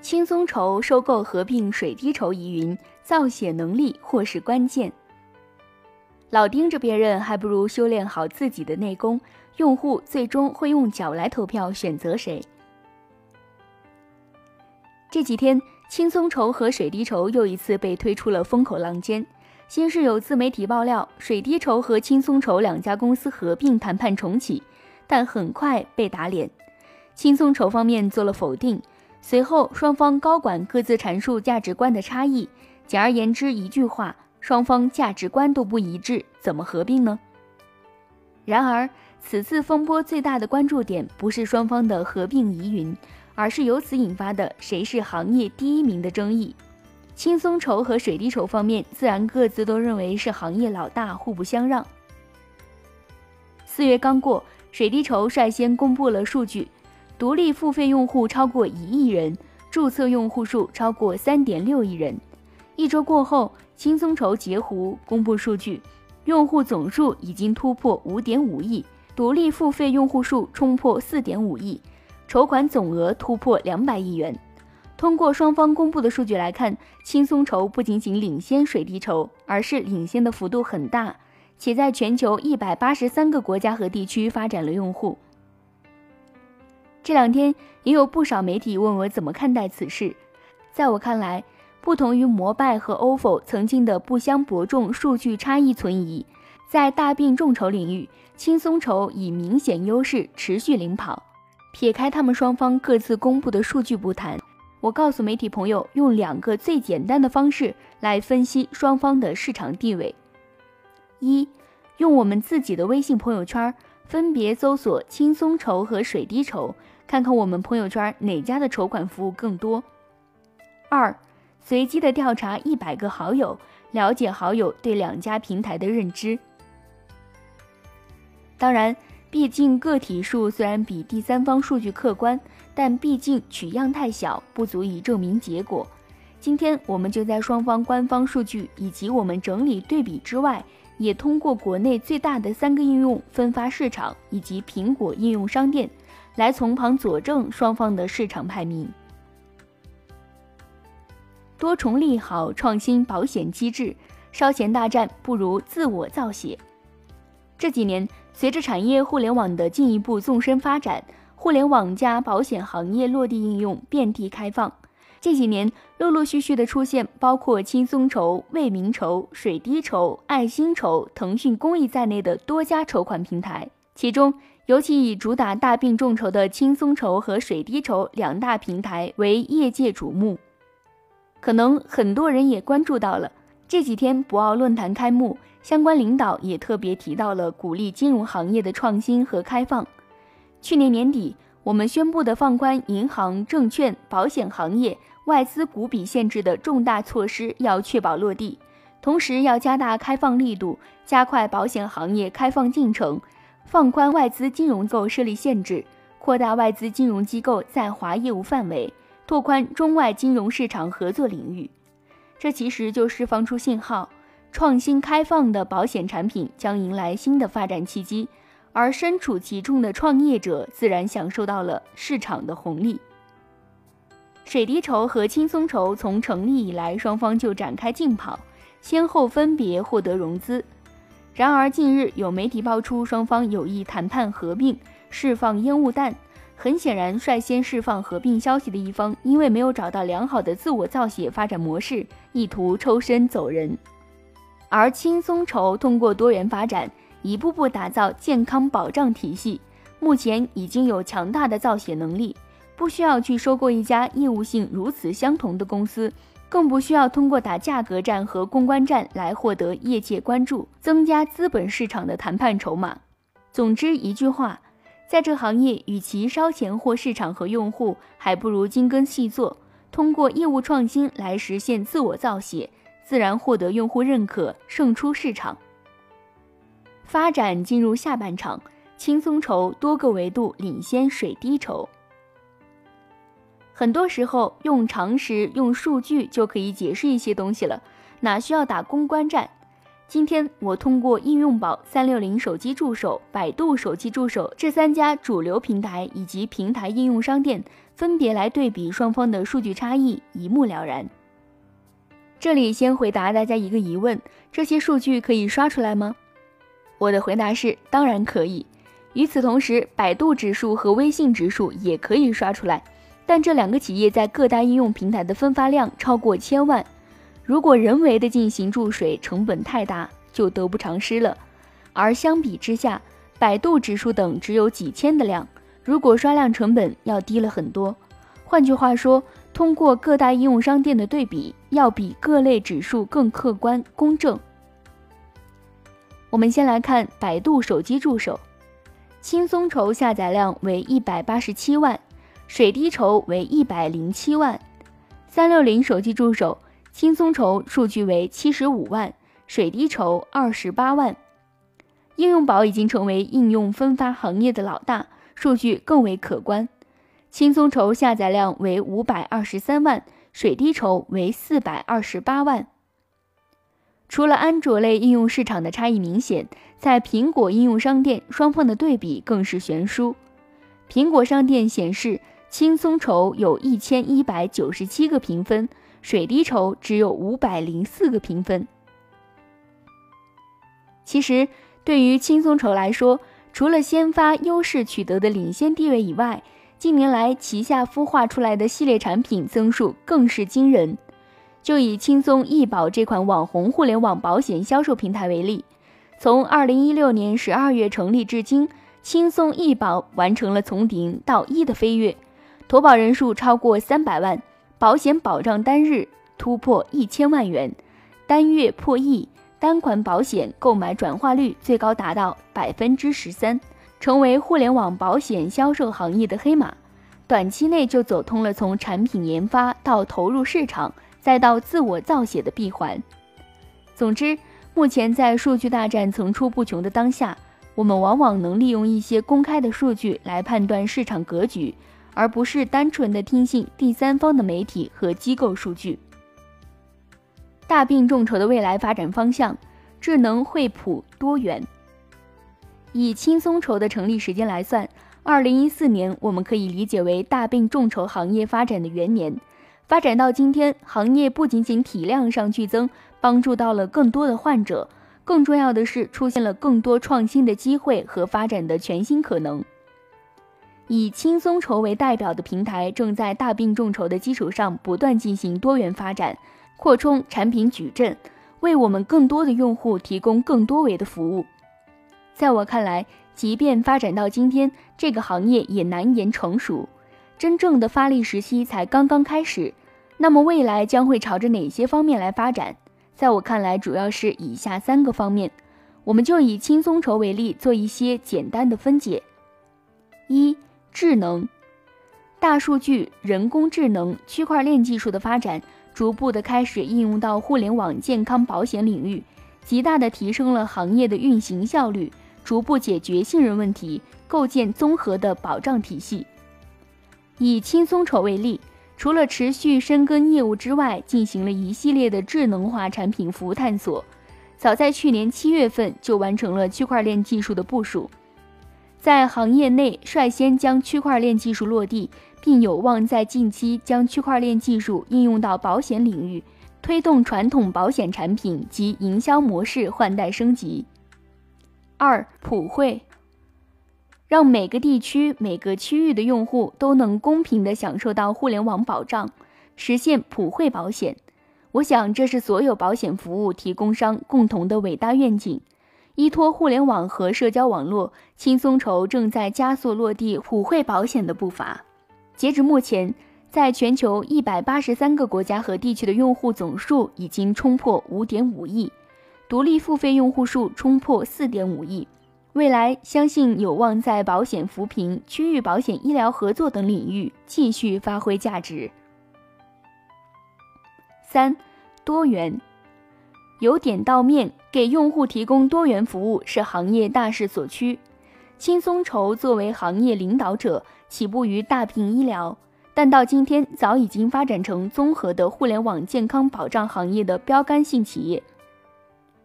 轻松筹收购合并水滴筹疑云，造血能力或是关键。老盯着别人，还不如修炼好自己的内功。用户最终会用脚来投票选择谁。这几天，轻松筹和水滴筹又一次被推出了风口浪尖。先是有自媒体爆料，水滴筹和轻松筹两家公司合并谈判重启，但很快被打脸。轻松筹方面做了否定。随后，双方高管各自阐述价值观的差异。简而言之，一句话，双方价值观都不一致，怎么合并呢？然而，此次风波最大的关注点不是双方的合并疑云，而是由此引发的谁是行业第一名的争议。轻松筹和水滴筹方面自然各自都认为是行业老大，互不相让。四月刚过，水滴筹率先公布了数据。独立付费用户超过一亿人，注册用户数超过三点六亿人。一周过后，轻松筹截胡公布数据，用户总数已经突破五点五亿，独立付费用户数冲破四点五亿，筹款总额突破两百亿元。通过双方公布的数据来看，轻松筹不仅仅领先水滴筹，而是领先的幅度很大，且在全球一百八十三个国家和地区发展了用户。这两天也有不少媒体问我怎么看待此事。在我看来，不同于摩拜和 ofo 曾经的不相伯仲，数据差异存疑。在大病众筹领域，轻松筹以明显优势持续领跑。撇开他们双方各自公布的数据不谈，我告诉媒体朋友，用两个最简单的方式来分析双方的市场地位：一，用我们自己的微信朋友圈。分别搜索轻松筹和水滴筹，看看我们朋友圈哪家的筹款服务更多。二，随机的调查一百个好友，了解好友对两家平台的认知。当然，毕竟个体数虽然比第三方数据客观，但毕竟取样太小，不足以证明结果。今天我们就在双方官方数据以及我们整理对比之外。也通过国内最大的三个应用分发市场以及苹果应用商店，来从旁佐证双方的市场排名。多重利好创新保险机制，烧钱大战不如自我造血。这几年，随着产业互联网的进一步纵深发展，互联网加保险行业落地应用遍地开放。这几年陆陆续续的出现，包括轻松筹、为民筹、水滴筹、爱心筹、腾讯公益在内的多家筹款平台。其中，尤其以主打大病众筹的轻松筹和水滴筹两大平台为业界瞩目。可能很多人也关注到了，这几天博鳌论坛开幕，相关领导也特别提到了鼓励金融行业的创新和开放。去年年底，我们宣布的放宽银行、证券、保险行业。外资股比限制的重大措施要确保落地，同时要加大开放力度，加快保险行业开放进程，放宽外资金融机构设立限制，扩大外资金融机构在华业务范围，拓宽中外金融市场合作领域。这其实就释放出信号，创新开放的保险产品将迎来新的发展契机，而身处其中的创业者自然享受到了市场的红利。水滴筹和轻松筹从成立以来，双方就展开竞跑，先后分别获得融资。然而，近日有媒体爆出双方有意谈判合并，释放烟雾弹。很显然，率先释放合并消息的一方，因为没有找到良好的自我造血发展模式，意图抽身走人。而轻松筹通过多元发展，一步步打造健康保障体系，目前已经有强大的造血能力。不需要去收购一家业务性如此相同的公司，更不需要通过打价格战和公关战来获得业界关注，增加资本市场的谈判筹码。总之一句话，在这行业，与其烧钱或市场和用户，还不如精耕细作，通过业务创新来实现自我造血，自然获得用户认可，胜出市场。发展进入下半场，轻松筹多个维度领先水滴筹。很多时候用常识、用数据就可以解释一些东西了，哪需要打公关战？今天我通过应用宝、三六零手机助手、百度手机助手这三家主流平台以及平台应用商店，分别来对比双方的数据差异，一目了然。这里先回答大家一个疑问：这些数据可以刷出来吗？我的回答是，当然可以。与此同时，百度指数和微信指数也可以刷出来，但这两个企业在各大应用平台的分发量超过千万。如果人为的进行注水，成本太大，就得不偿失了。而相比之下，百度指数等只有几千的量，如果刷量成本要低了很多。换句话说，通过各大应用商店的对比，要比各类指数更客观公正。我们先来看百度手机助手，轻松筹下载量为一百八十七万，水滴筹为一百零七万，三六零手机助手。轻松筹数据为七十五万，水滴筹二十八万。应用宝已经成为应用分发行业的老大，数据更为可观。轻松筹下载量为五百二十三万，水滴筹为四百二十八万。除了安卓类应用市场的差异明显，在苹果应用商店双方的对比更是悬殊。苹果商店显示，轻松筹有一千一百九十七个评分。水滴筹只有五百零四个评分。其实，对于轻松筹来说，除了先发优势取得的领先地位以外，近年来旗下孵化出来的系列产品增速更是惊人。就以轻松易保这款网红互联网保险销售平台为例，从二零一六年十二月成立至今，轻松易保完成了从零到一的飞跃，投保人数超过三百万。保险保障单日突破一千万元，单月破亿，单款保险购买转化率最高达到百分之十三，成为互联网保险销售行业的黑马。短期内就走通了从产品研发到投入市场，再到自我造血的闭环。总之，目前在数据大战层出不穷的当下，我们往往能利用一些公开的数据来判断市场格局。而不是单纯的听信第三方的媒体和机构数据。大病众筹的未来发展方向，智能惠普多元。以轻松筹的成立时间来算，二零一四年我们可以理解为大病众筹行业发展的元年。发展到今天，行业不仅仅体量上剧增，帮助到了更多的患者，更重要的是出现了更多创新的机会和发展的全新可能。以轻松筹为代表的平台正在大病众筹的基础上不断进行多元发展，扩充产品矩阵，为我们更多的用户提供更多维的服务。在我看来，即便发展到今天，这个行业也难言成熟，真正的发力时期才刚刚开始。那么未来将会朝着哪些方面来发展？在我看来，主要是以下三个方面，我们就以轻松筹为例，做一些简单的分解。一智能、大数据、人工智能、区块链技术的发展，逐步的开始应用到互联网健康保险领域，极大的提升了行业的运行效率，逐步解决信任问题，构建综合的保障体系。以轻松筹为例，除了持续深耕业务之外，进行了一系列的智能化产品服务探索，早在去年七月份就完成了区块链技术的部署。在行业内率先将区块链技术落地，并有望在近期将区块链技术应用到保险领域，推动传统保险产品及营销模式换代升级。二普惠，让每个地区、每个区域的用户都能公平地享受到互联网保障，实现普惠保险。我想，这是所有保险服务提供商共同的伟大愿景。依托互联网和社交网络，轻松筹正在加速落地普惠保险的步伐。截至目前，在全球一百八十三个国家和地区的用户总数已经冲破五点五亿，独立付费用户数冲破四点五亿。未来相信有望在保险扶贫、区域保险医疗合作等领域继续发挥价值。三，多元。由点到面，给用户提供多元服务是行业大势所趋。轻松筹作为行业领导者，起步于大病医疗，但到今天早已经发展成综合的互联网健康保障行业的标杆性企业。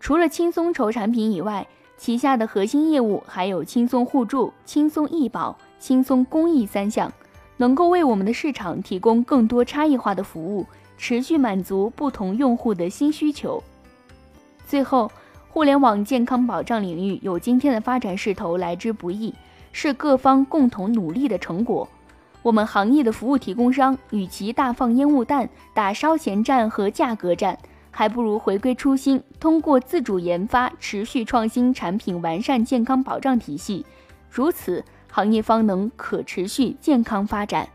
除了轻松筹产品以外，旗下的核心业务还有轻松互助、轻松易保、轻松公益三项，能够为我们的市场提供更多差异化的服务，持续满足不同用户的新需求。最后，互联网健康保障领域有今天的发展势头来之不易，是各方共同努力的成果。我们行业的服务提供商，与其大放烟雾弹、打烧钱战和价格战，还不如回归初心，通过自主研发、持续创新产品，完善健康保障体系，如此行业方能可持续健康发展。